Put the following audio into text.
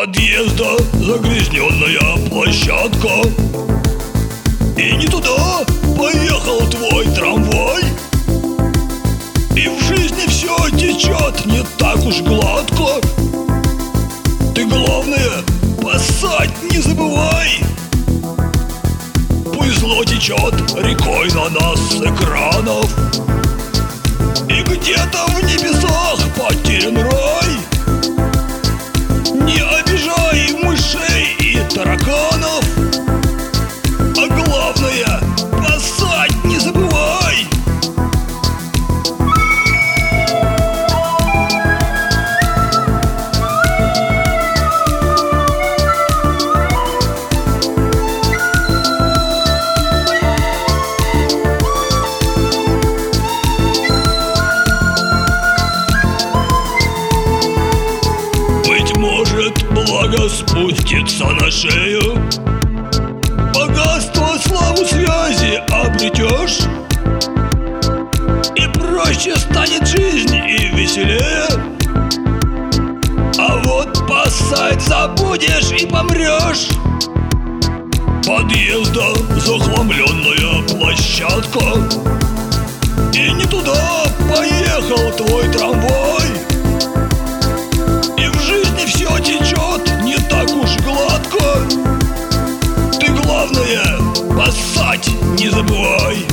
подъезда загрязненная площадка. И не туда поехал твой трамвай. И в жизни все течет не так уж гладко. Ты главное пасать не забывай. Пусть зло течет рекой на нас с экранов. И где-то в небесах спустится на шею. Богатство, славу связи обретешь. И проще станет жизнь и веселее. А вот пасать забудешь и помрешь. Подъезда захламленная площадка. И не туда поехал твой трамвай Главное, поссать не забывай.